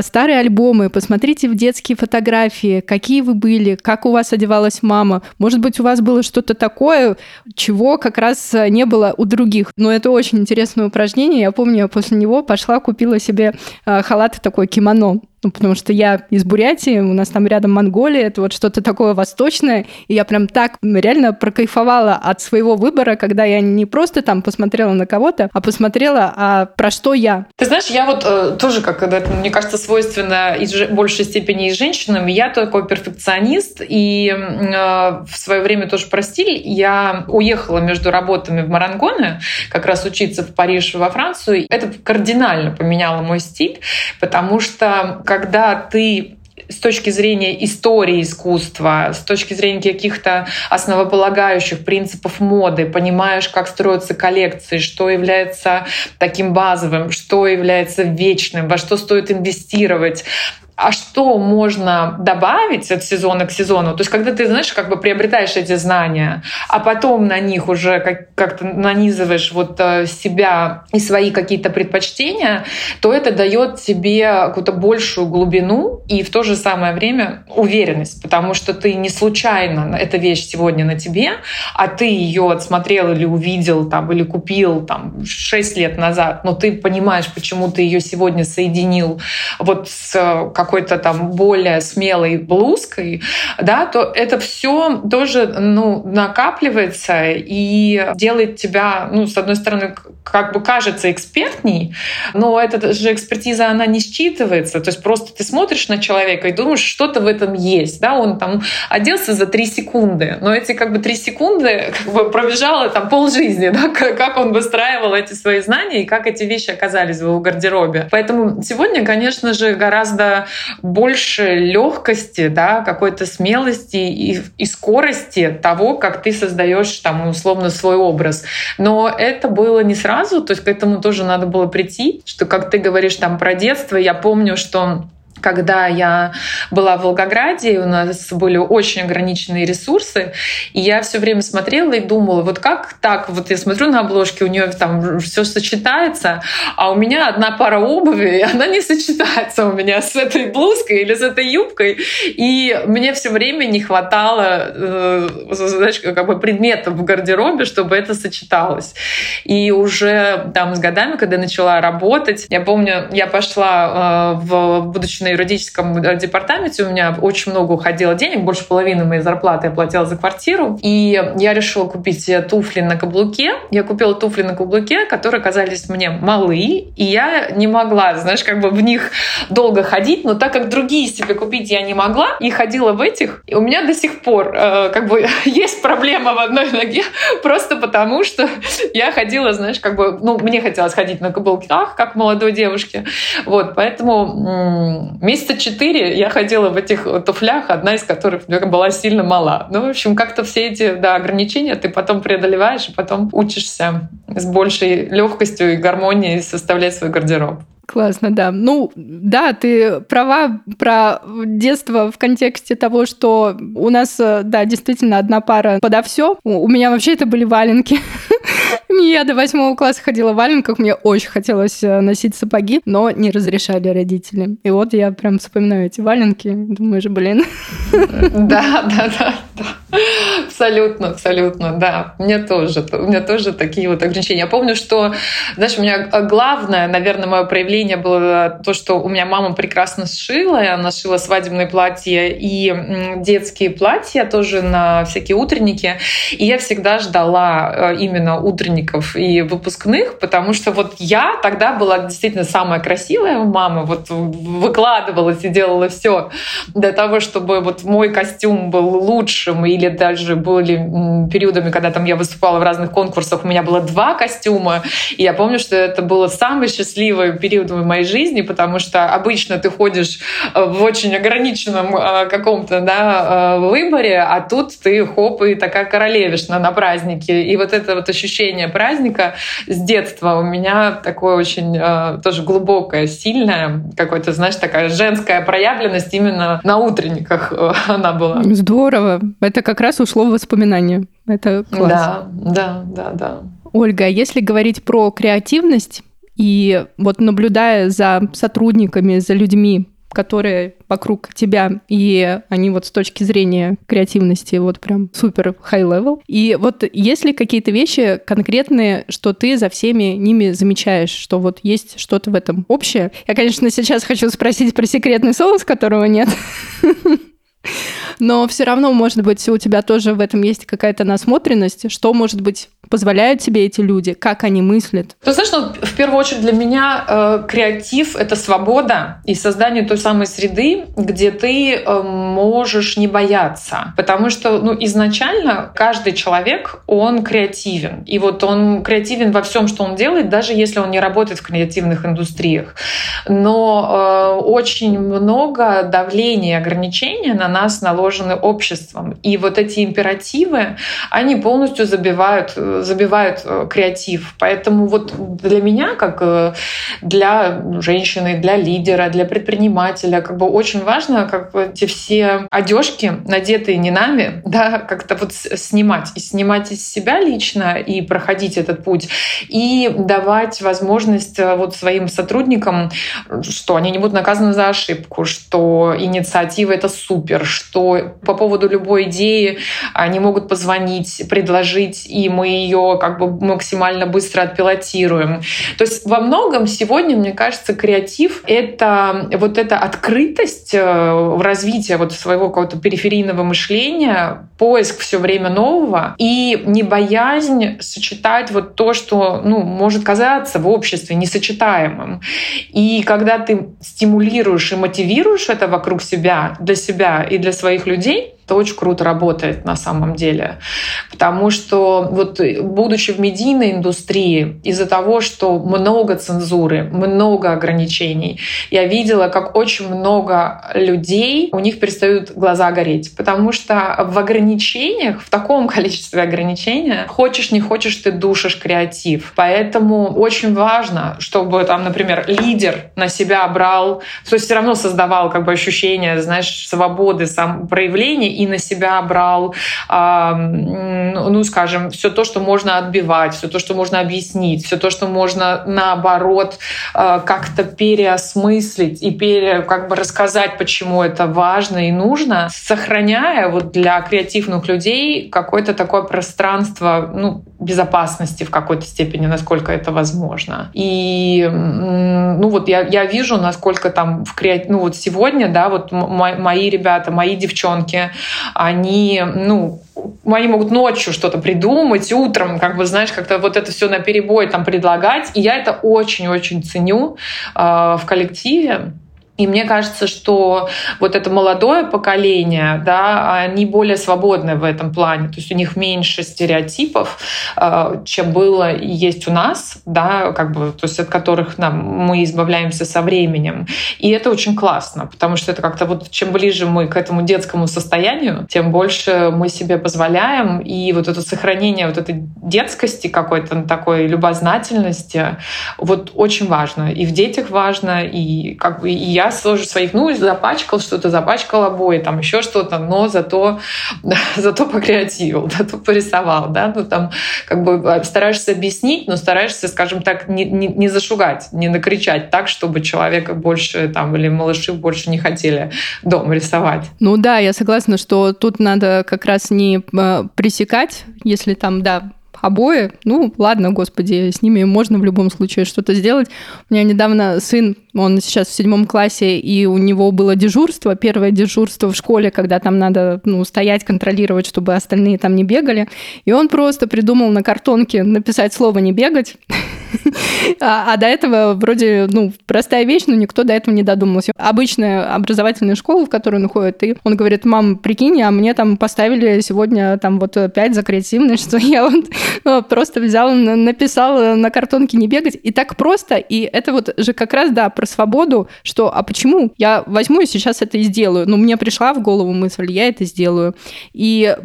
старые альбомы, посмотрите в детские фотографии, какие вы были, как у вас одевалась мама. Может быть, у вас было что-то такое, чего как раз не было у других. Но это очень интересное упражнение. Я помню, я после него пошла, купила себе Э, халат такой кимоно. Ну, потому что я из Бурятии, у нас там рядом Монголия, это вот что-то такое восточное, и я прям так реально прокайфовала от своего выбора, когда я не просто там посмотрела на кого-то, а посмотрела, а про что я. Ты знаешь, я вот э, тоже, как это, мне кажется, свойственно и в большей степени и женщинам, я такой перфекционист, и э, в свое время тоже про стиль я уехала между работами в Марангоне, как раз учиться в Париж во Францию. Это кардинально поменяло мой стиль, потому что когда ты с точки зрения истории искусства, с точки зрения каких-то основополагающих принципов моды, понимаешь, как строятся коллекции, что является таким базовым, что является вечным, во что стоит инвестировать, а что можно добавить от сезона к сезону. То есть, когда ты, знаешь, как бы приобретаешь эти знания, а потом на них уже как- как-то нанизываешь вот э, себя и свои какие-то предпочтения, то это дает тебе какую-то большую глубину и в то же самое время уверенность, потому что ты не случайно эта вещь сегодня на тебе, а ты ее отсмотрел или увидел там, или купил там 6 лет назад, но ты понимаешь, почему ты ее сегодня соединил вот с как какой-то там более смелой блузкой, да, то это все тоже ну, накапливается и делает тебя, ну, с одной стороны, как бы кажется экспертней, но эта же экспертиза, она не считывается. То есть просто ты смотришь на человека и думаешь, что-то в этом есть. Да? Он там оделся за три секунды, но эти как бы три секунды как бы пробежало там полжизни, да? как он выстраивал эти свои знания и как эти вещи оказались в его гардеробе. Поэтому сегодня, конечно же, гораздо больше легкости, да, какой-то смелости и, и скорости того, как ты создаешь там условно свой образ. Но это было не сразу, то есть к этому тоже надо было прийти, что как ты говоришь там про детство, я помню, что когда я была в Волгограде, у нас были очень ограниченные ресурсы, и я все время смотрела и думала, вот как так, вот я смотрю на обложки, у нее там все сочетается, а у меня одна пара обуви, и она не сочетается у меня с этой блузкой или с этой юбкой, и мне все время не хватало, э, знаешь, как бы предметов в гардеробе, чтобы это сочеталось. И уже там с годами, когда я начала работать, я помню, я пошла э, в будучи на юридическом э, департаменте у меня очень много уходило денег, больше половины моей зарплаты я платила за квартиру. И я решила купить туфли на каблуке. Я купила туфли на каблуке, которые казались мне малые, и я не могла, знаешь, как бы в них долго ходить, но так как другие себе купить я не могла, и ходила в этих, и у меня до сих пор э, как бы есть проблема в одной ноге, просто потому что я ходила, знаешь, как бы, ну, мне хотелось ходить на каблуках, как молодой девушке, вот, поэтому Месяца четыре я ходила в этих туфлях, одна из которых была сильно мала. Ну, в общем, как-то все эти да, ограничения ты потом преодолеваешь и потом учишься с большей легкостью и гармонией составлять свой гардероб. Классно, да. Ну, да, ты права про детство в контексте того, что у нас, э, да, действительно одна пара подо все. У меня вообще это были валенки. Я до восьмого класса ходила в валенках, мне очень хотелось э, носить сапоги, но не разрешали родители. И вот я прям вспоминаю эти валенки, думаешь, блин. Да, да, да, да. Абсолютно, абсолютно, да. У меня тоже, у меня тоже такие вот ограничения. Я помню, что, знаешь, у меня главное, наверное, мое проявление было то, что у меня мама прекрасно сшила, и она шила свадебные платья и детские платья тоже на всякие утренники. И я всегда ждала э, именно утренников и выпускных, потому что вот я тогда была действительно самая красивая мама, вот выкладывалась и делала все для того, чтобы вот мой костюм был лучшим или даже были периодами, когда там я выступала в разных конкурсах, у меня было два костюма, и я помню, что это было самый счастливый период в моей жизни, потому что обычно ты ходишь э, в очень ограниченном э, каком-то да, э, выборе, а тут ты хоп и такая королевишна на празднике. И вот это вот ощущение праздника с детства у меня такое очень тоже глубокое, сильное, какое-то, знаешь, такая женская проявленность именно на утренниках она была. Здорово. Это как раз ушло в воспоминания. Это классно. Да, да, да, да. Ольга, а если говорить про креативность, и вот наблюдая за сотрудниками, за людьми, которые вокруг тебя, и они вот с точки зрения креативности вот прям супер high level. И вот есть ли какие-то вещи конкретные, что ты за всеми ними замечаешь, что вот есть что-то в этом общее? Я, конечно, сейчас хочу спросить про секретный соус, которого нет. Но все равно, может быть, у тебя тоже в этом есть какая-то насмотренность, что, может быть, позволяют себе эти люди, как они мыслят? Ты знаешь, ну, в первую очередь для меня э, креатив — это свобода и создание той самой среды, где ты э, можешь не бояться. Потому что ну, изначально каждый человек, он креативен. И вот он креативен во всем, что он делает, даже если он не работает в креативных индустриях. Но э, очень много давления и ограничения на нас наложены обществом. И вот эти императивы, они полностью забивают забивают э, креатив. Поэтому вот для меня, как э, для женщины, для лидера, для предпринимателя, как бы очень важно, как эти все одежки, надетые не нами, да, как-то вот снимать. И снимать из себя лично, и проходить этот путь, и давать возможность э, вот своим сотрудникам, что они не будут наказаны за ошибку, что инициатива — это супер, что по поводу любой идеи они могут позвонить, предложить, и мы ее как бы максимально быстро отпилотируем. То есть во многом сегодня, мне кажется, креатив — это вот эта открытость э, в развитии вот своего какого-то периферийного мышления, поиск все время нового и не боязнь сочетать вот то, что ну, может казаться в обществе несочетаемым. И когда ты стимулируешь и мотивируешь это вокруг себя, для себя и для своих людей, это очень круто работает на самом деле. Потому что вот будучи в медийной индустрии, из-за того, что много цензуры, много ограничений, я видела, как очень много людей, у них перестают глаза гореть. Потому что в ограничениях, в таком количестве ограничений, хочешь не хочешь, ты душишь креатив. Поэтому очень важно, чтобы там, например, лидер на себя брал, то есть все равно создавал как бы ощущение, знаешь, свободы самопроявления и на себя брал, ну, скажем, все то, что можно отбивать, все то, что можно объяснить, все то, что можно наоборот а, как-то переосмыслить и пере, как бы рассказать, почему это важно и нужно, сохраняя вот для креативных людей какое-то такое пространство ну, безопасности в какой-то степени, насколько это возможно. И ну вот я, я вижу, насколько там в креатив... ну вот сегодня, да, вот мои ребята, мои девчонки, они, ну, они могут ночью что-то придумать, утром, как бы, знаешь, как-то вот это все на перебой там предлагать. И я это очень-очень ценю э, в коллективе. И мне кажется, что вот это молодое поколение, да, они более свободны в этом плане. То есть у них меньше стереотипов, э, чем было и есть у нас, да, как бы, то есть от которых нам, мы избавляемся со временем. И это очень классно, потому что это как-то вот чем ближе мы к этому детскому состоянию, тем больше мы себе позволяем. И вот это сохранение вот этой детскости какой-то, такой любознательности, вот очень важно. И в детях важно, и как бы и я я тоже своих, ну, запачкал что-то, запачкал обои, там еще что-то, но зато, зато покреативил, зато порисовал, да, ну, там, как бы а, стараешься объяснить, но стараешься, скажем так, не, не, не зашугать, не накричать так, чтобы человека больше, там, или малыши больше не хотели дома рисовать. Ну да, я согласна, что тут надо как раз не а, пресекать, если там, да, обои, ну ладно, господи, с ними можно в любом случае что-то сделать. У меня недавно сын, он сейчас в седьмом классе, и у него было дежурство, первое дежурство в школе, когда там надо ну, стоять, контролировать, чтобы остальные там не бегали. И он просто придумал на картонке написать слово «не бегать», а, а до этого вроде, ну, простая вещь, но никто до этого не додумался. Обычная образовательная школа, в которую он ходит, и он говорит, мам, прикинь, а мне там поставили сегодня там вот пять за креативность, что я вот ну, просто взял, написал на картонке не бегать, и так просто, и это вот же как раз, да, про свободу, что, а почему я возьму и сейчас это и сделаю? Ну, мне пришла в голову мысль, я это сделаю. И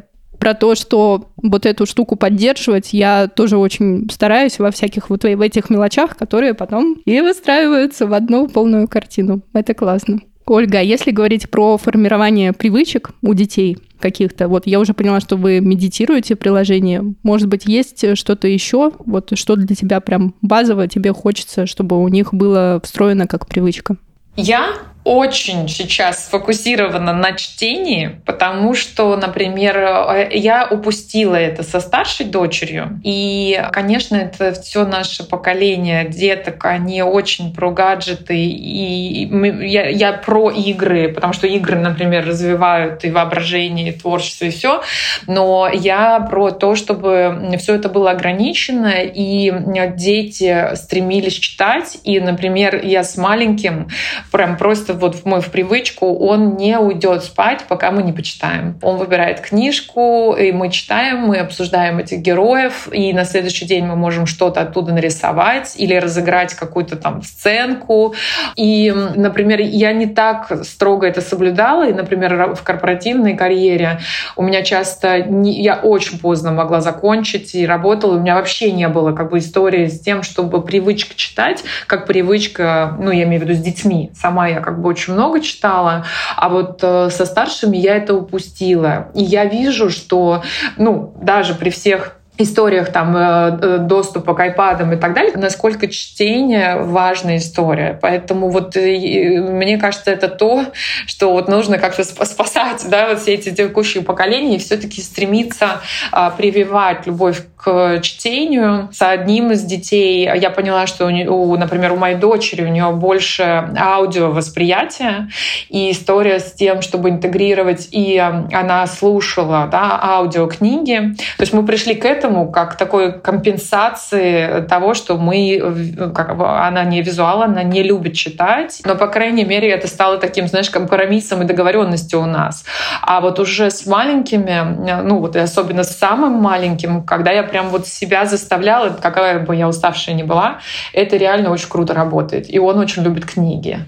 про то, что вот эту штуку поддерживать, я тоже очень стараюсь во всяких вот в этих мелочах, которые потом и выстраиваются в одну полную картину. Это классно. Ольга, а если говорить про формирование привычек у детей каких-то, вот я уже поняла, что вы медитируете приложение, может быть, есть что-то еще, вот что для тебя прям базово тебе хочется, чтобы у них было встроено как привычка? Я очень сейчас сфокусирована на чтении, потому что, например, э, я упустила это со старшей дочерью. И, конечно, это все наше поколение деток, они очень про гаджеты. И я, я про игры, потому что игры, например, развивают и воображение, и творчество, и все. Но я про то, чтобы все это было ограничено, и дети стремились читать. И, например, я с маленьким прям просто вот мы в привычку, он не уйдет спать, пока мы не почитаем. Он выбирает книжку, и мы читаем, мы обсуждаем этих героев, и на следующий день мы можем что-то оттуда нарисовать или разыграть какую-то там сценку. И, например, я не так строго это соблюдала, и, например, в корпоративной карьере у меня часто не, я очень поздно могла закончить и работала, у меня вообще не было как бы истории с тем, чтобы привычка читать, как привычка, ну, я имею в виду с детьми. Сама я как бы очень много читала, а вот э, со старшими я это упустила. И я вижу, что, ну, даже при всех историях там э, э, доступа к айпадам и так далее, насколько чтение важная история. Поэтому вот мне кажется, это то, что вот нужно как-то спасать, да, вот все эти текущие поколения и все-таки стремиться а, прививать любовь к чтению. С одним из детей я поняла, что, у, например, у моей дочери у нее больше аудиовосприятия, и история с тем, чтобы интегрировать, и она слушала да, аудиокниги. То есть мы пришли к этому как такой компенсации того, что мы, как, она не визуал, она не любит читать, но, по крайней мере, это стало таким, знаешь, компромиссом и договоренностью у нас. А вот уже с маленькими, ну вот и особенно с самым маленьким, когда я прям вот себя заставляла, какая бы я уставшая ни была, это реально очень круто работает. И он очень любит книги.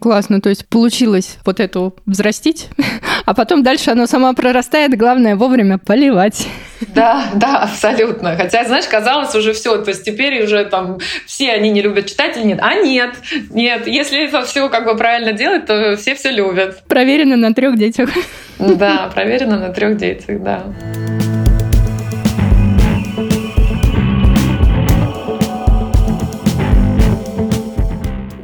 Классно, то есть получилось вот эту взрастить, а потом дальше оно сама прорастает, главное вовремя поливать. Да, да, абсолютно. Хотя, знаешь, казалось уже все, то есть теперь уже там все они не любят читать или нет? А нет, нет, если это все как бы правильно делать, то все все любят. Проверено на трех детях. Да, проверено на трех детях, да.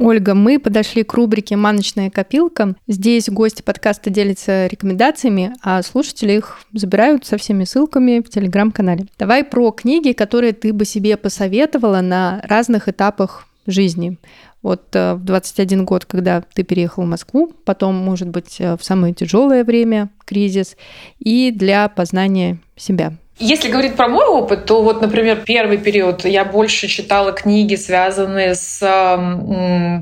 Ольга, мы подошли к рубрике «Маночная копилка». Здесь гости подкаста делятся рекомендациями, а слушатели их забирают со всеми ссылками в телеграм-канале. Давай про книги, которые ты бы себе посоветовала на разных этапах жизни. Вот э, в 21 год, когда ты переехал в Москву, потом, может быть, э, в самое тяжелое время, кризис, и для познания себя. Если говорить про мой опыт, то вот, например, первый период я больше читала книги, связанные с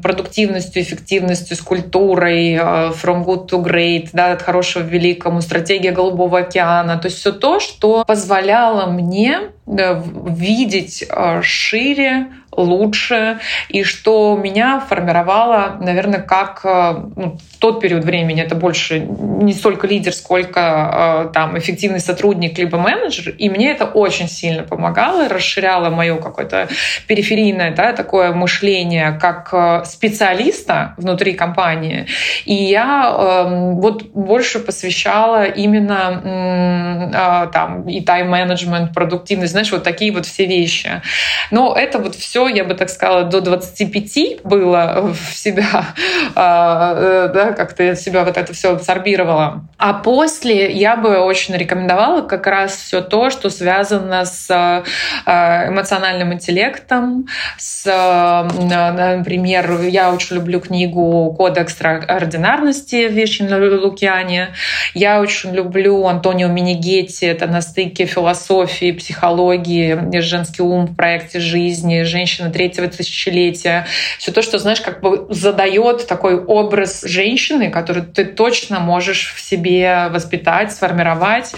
продуктивностью, эффективностью, с культурой, э, From Good to Great, да, от хорошего к великому, стратегия Голубого океана. То есть все то, что позволяло мне видеть э, шире, лучше, и что меня формировало, наверное, как э, ну, в тот период времени, это больше не столько лидер, сколько там эффективный сотрудник либо менеджер, менеджер. И мне это очень сильно помогало, расширяло мое какое-то периферийное да, такое мышление как э, специалиста внутри компании. И я э, вот больше посвящала именно э, там и тайм-менеджмент, продуктивность, знаешь, вот такие вот все вещи. Но это вот все, я бы так сказала, до 25 было в себя, э, э, да, как-то я себя вот это все абсорбировала. А после я бы очень рекомендовала как раз все то, что связано с э, эмоциональным интеллектом, с, например, я очень люблю книгу «Код экстраординарности» Вишин Лукьяне. Я очень люблю Антонио Минигетти. Это на стыке философии, психологии, женский ум в проекте жизни, женщина третьего тысячелетия. Все то, что, знаешь, как бы задает такой образ женщины, который ты точно можешь в себе воспитать, сформировать.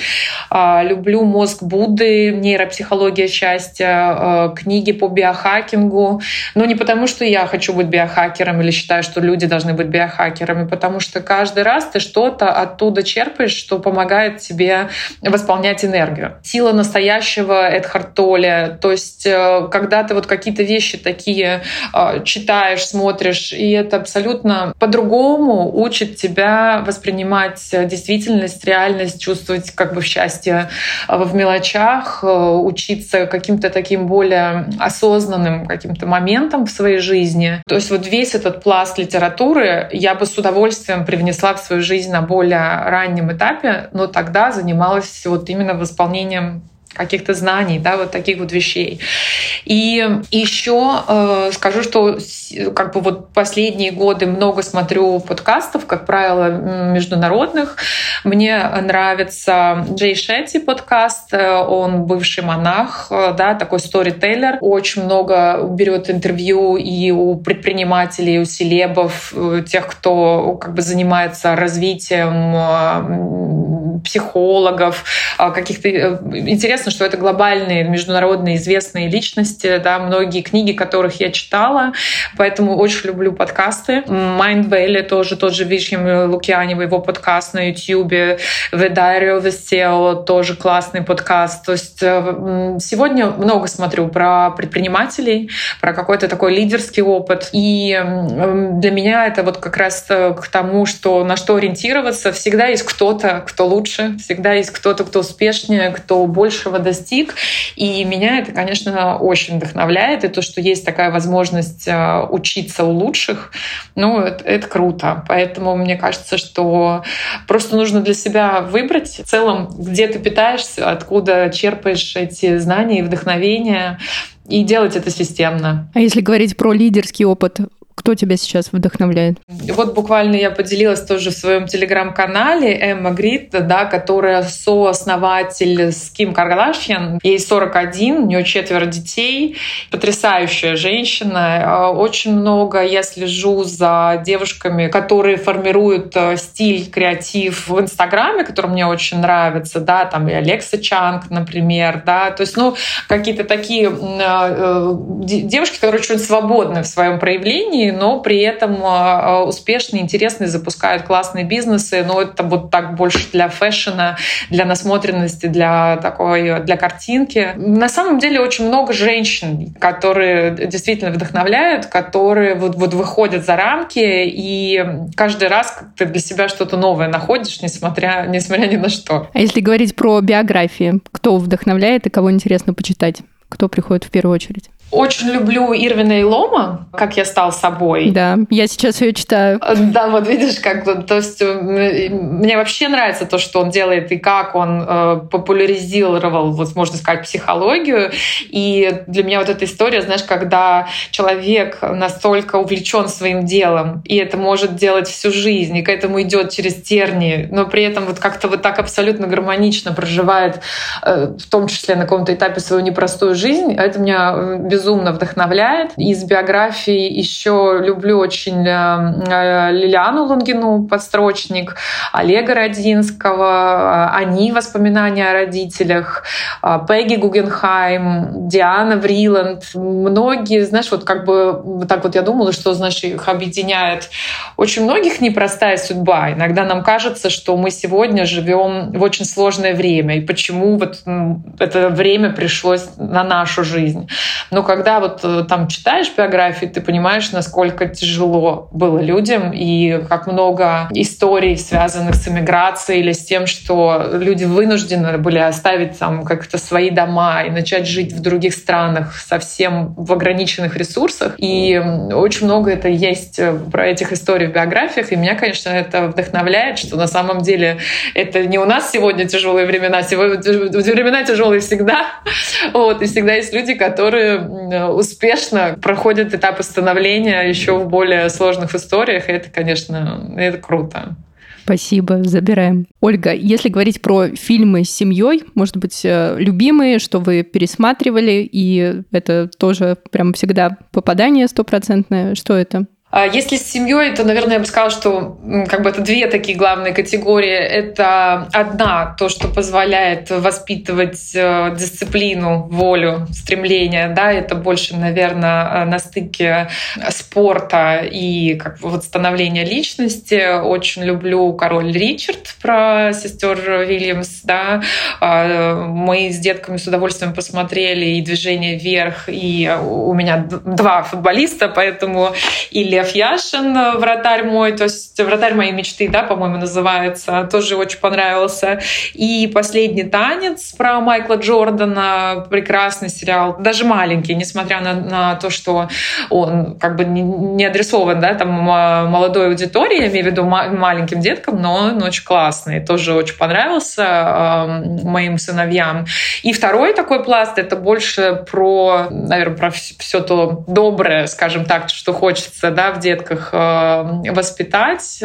А, люблю «Мозг Будды», нейропсихология счастья, а, книги по биохакингу. Но не потому, что я хочу быть биохакером или считаю, что люди должны быть биохакерами, потому что каждый раз ты что-то оттуда черпаешь, что помогает тебе восполнять энергию. Сила настоящего Эдхард Толли. То есть, э, когда ты вот какие-то вещи такие э, читаешь, смотришь, и это абсолютно по-другому учит тебя воспринимать действительность, реальность, чувствовать как бы счастье в мелочах, э, учиться каким-то таким более осознанным каким-то моментом в своей жизни. То есть вот весь этот пласт литературы я бы с удовольствием привнесла в свою жизнь на более раннем этапе, но тогда занималась вот именно восполнением каких-то знаний, да, вот таких вот вещей. И еще э, скажу, что как бы вот последние годы много смотрю подкастов, как правило, международных. Мне нравится Джей Шетти подкаст, он бывший монах, э, да, такой сторителлер, очень много берет интервью и у предпринимателей, и у селебов, э, тех, кто как бы занимается развитием э, психологов, каких-то интересных интересно, что это глобальные, международные известные личности, да, многие книги, которых я читала, поэтому очень люблю подкасты. Mind Valley тоже тот же Вишьям Лукьянева, его подкаст на YouTube, the SEO тоже классный подкаст. То есть э, сегодня много смотрю про предпринимателей, про какой-то такой лидерский опыт. И для меня это вот как раз э, к тому, что на что ориентироваться. Всегда есть кто-то, кто лучше, всегда есть кто-то, кто успешнее, кто больше большего достиг. И меня это, конечно, очень вдохновляет. И то, что есть такая возможность э, учиться у лучших, ну, это, это круто. Поэтому мне кажется, что просто нужно для себя выбрать в целом, где ты питаешься, откуда черпаешь эти знания и вдохновения, и делать это системно. А если говорить про лидерский опыт, кто тебя сейчас вдохновляет? Вот буквально я поделилась тоже в своем телеграм-канале Эмма Грит, да, которая сооснователь с Ким Кардашьян. Ей 41, у нее четверо детей. Потрясающая женщина. А, очень много я слежу за девушками, которые формируют э, стиль, креатив в Инстаграме, который мне очень нравится. Да, там и Алекса Чанг, например. Да, то есть, ну, какие-то такие э, девушки, которые очень свободны в своем проявлении, но при этом а, а, успешные, интересные, запускают классные бизнесы. Но это вот так больше для фэшена, для насмотренности, для такой, для картинки. На самом деле очень много женщин, которые действительно вдохновляют, которые вот, вот выходят за рамки, и каждый раз ты для себя что-то новое находишь, несмотря, несмотря ни на что. А если говорить про биографии, кто вдохновляет и кого интересно почитать? Кто приходит в первую очередь? Очень люблю Ирвина и Лома, как я стал собой. Да, я сейчас ее читаю. Да, вот видишь, как то есть э, мне вообще нравится то, что он делает и как он э, популяризировал, вот можно сказать, психологию. И для меня вот эта история, знаешь, когда человек настолько увлечен своим делом, и это может делать всю жизнь, и к этому идет через тернии, но при этом вот как-то вот так абсолютно гармонично проживает, э, в том числе на каком-то этапе свою непростую жизнь. Это меня э, безумно вдохновляет. Из биографии еще люблю очень э, Лилиану Лунгину, подстрочник, Олега Родинского, они воспоминания о родителях, Пегги Гугенхайм, Диана Вриланд. Многие, знаешь, вот как бы так вот я думала, что, знаешь, их объединяет очень многих непростая судьба. Иногда нам кажется, что мы сегодня живем в очень сложное время, и почему вот это время пришлось на нашу жизнь. Но когда вот э, там читаешь биографии, ты понимаешь, насколько тяжело было людям, и как много историй, связанных с эмиграцией или с тем, что люди вынуждены были оставить там как-то свои дома и начать жить в других странах совсем в ограниченных ресурсах. И очень много это есть э, про этих историй в биографиях, и меня, конечно, это вдохновляет, что на самом деле это не у нас сегодня тяжелые времена, сегодня времена тяжелые всегда, вот, и всегда есть люди, которые успешно проходят этапы становления еще в более сложных историях, и это, конечно, это круто. Спасибо, забираем. Ольга, если говорить про фильмы с семьей, может быть, э, любимые, что вы пересматривали, и это тоже прям всегда попадание стопроцентное, что это? А если с семьей, то, наверное, я бы сказала, что как бы это две такие главные категории. Это одна, то, что позволяет воспитывать э, дисциплину, волю, стремление. Да, это больше, наверное, на стыке спорта и как бы вот становления личности. Очень люблю «Король Ричард» про сестер Вильямс. Да. А, мы с детками с удовольствием посмотрели и «Движение вверх», и у меня два футболиста, поэтому или Лев Яшин, э, вратарь мой, то есть вратарь моей мечты, да, по-моему, называется, тоже очень понравился. И «Последний танец» про Майкла Джордана, прекрасный сериал, даже маленький, несмотря на, на то, что он как бы не, не адресован, да, там молодой аудитории, я имею в виду маленьким деткам, но он очень классный, тоже очень понравился э, моим сыновьям. И второй такой пласт — это больше про, наверное, про все то доброе, скажем так, что хочется, да, в детках э, воспитать.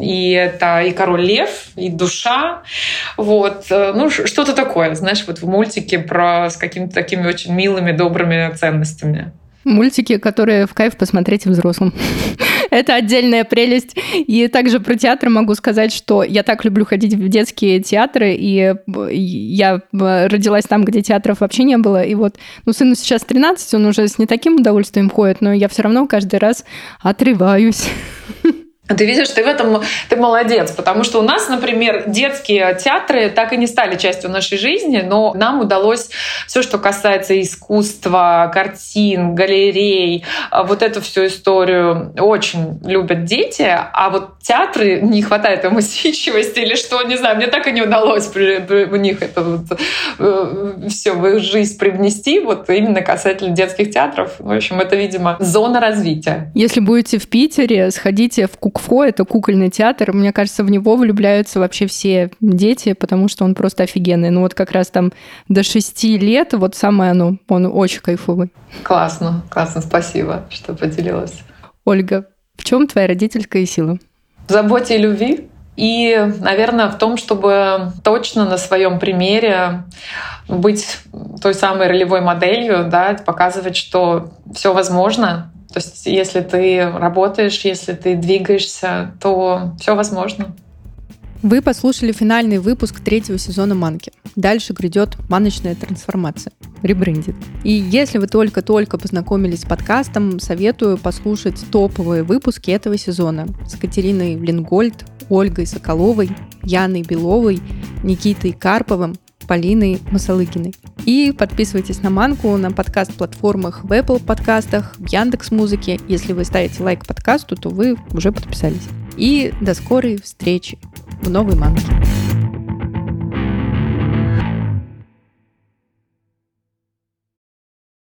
И это и король лев, и душа. Вот. Э, ну, что-то такое, знаешь, вот в мультике про с какими-то такими очень милыми, добрыми ценностями. Мультики, которые в кайф посмотреть взрослым. Это отдельная прелесть. И также про театр могу сказать, что я так люблю ходить в детские театры, и я родилась там, где театров вообще не было. И вот, ну, сыну сейчас 13, он уже с не таким удовольствием ходит, но я все равно каждый раз отрываюсь. Ты видишь, ты в этом ты молодец, потому что у нас, например, детские театры так и не стали частью нашей жизни, но нам удалось все, что касается искусства, картин, галерей, а, вот эту всю историю очень любят дети, а вот театры не хватает им усидчивости или что, не знаю, мне так и не удалось в них это вот, э, все в их жизнь привнести, вот именно касательно детских театров. В общем, это, видимо, зона развития. Если будете в Питере, сходите в Кук Кукфо — это кукольный театр. Мне кажется, в него влюбляются вообще все дети, потому что он просто офигенный. Ну вот как раз там до шести лет, вот самое оно, он очень кайфовый. Классно, классно, спасибо, что поделилась. Ольга, в чем твоя родительская сила? В заботе и любви. И, наверное, в том, чтобы точно на своем примере быть той самой ролевой моделью, да, показывать, что все возможно, то есть, если ты работаешь, если ты двигаешься, то все возможно. Вы послушали финальный выпуск третьего сезона Манки. Дальше грядет маночная трансформация, ребрендинг. И если вы только-только познакомились с подкастом, советую послушать топовые выпуски этого сезона с Катериной Лингольд, Ольгой Соколовой, Яной Беловой, Никитой Карповым, Полиной Масалыкиной. И подписывайтесь на Манку на подкаст-платформах в Apple подкастах, в Яндекс Музыке. Если вы ставите лайк подкасту, то вы уже подписались. И до скорой встречи в новой Манке.